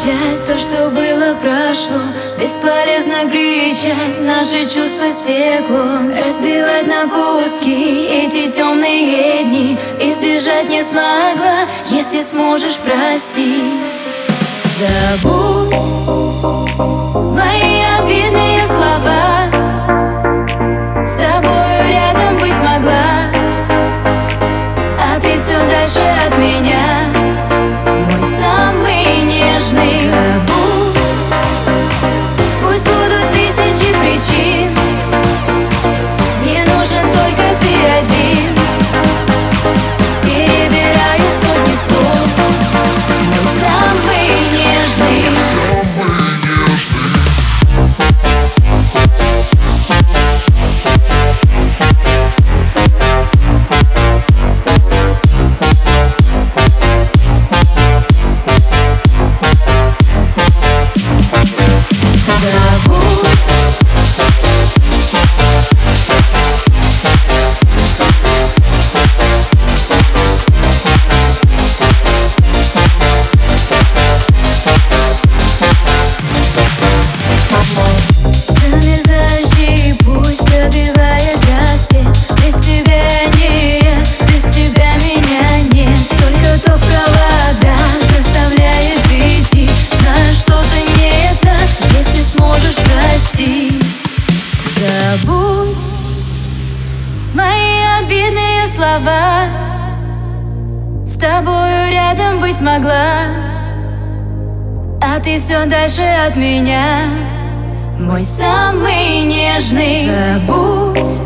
молчать, то, что было, прошло. Бесполезно кричать, наши чувства стекло. Разбивать на куски эти темные дни. Избежать не смогла, если сможешь простить. Забудь мои обидные слова слова. С тобою рядом быть могла. А ты все дальше от меня. Мой самый нежный. Забудь.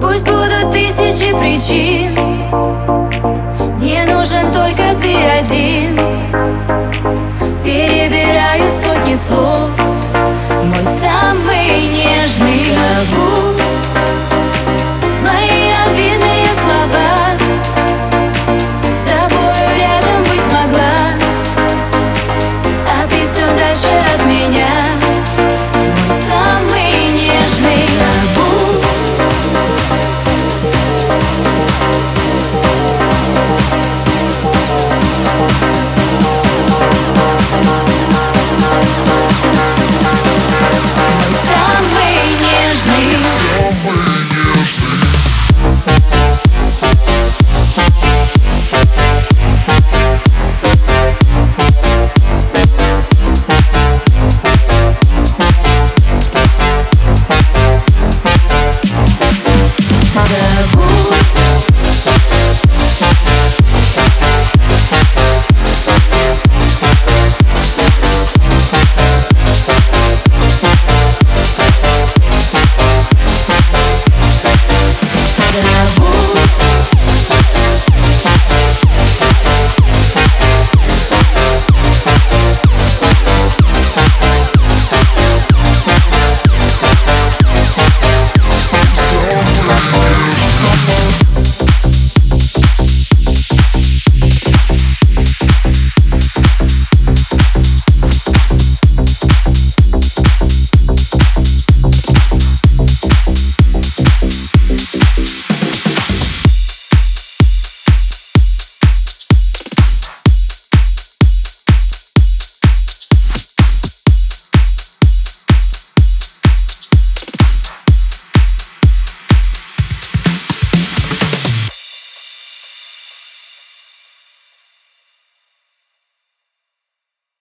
Пусть будут тысячи причин. Мне нужен только ты один. Перебираю сотни слов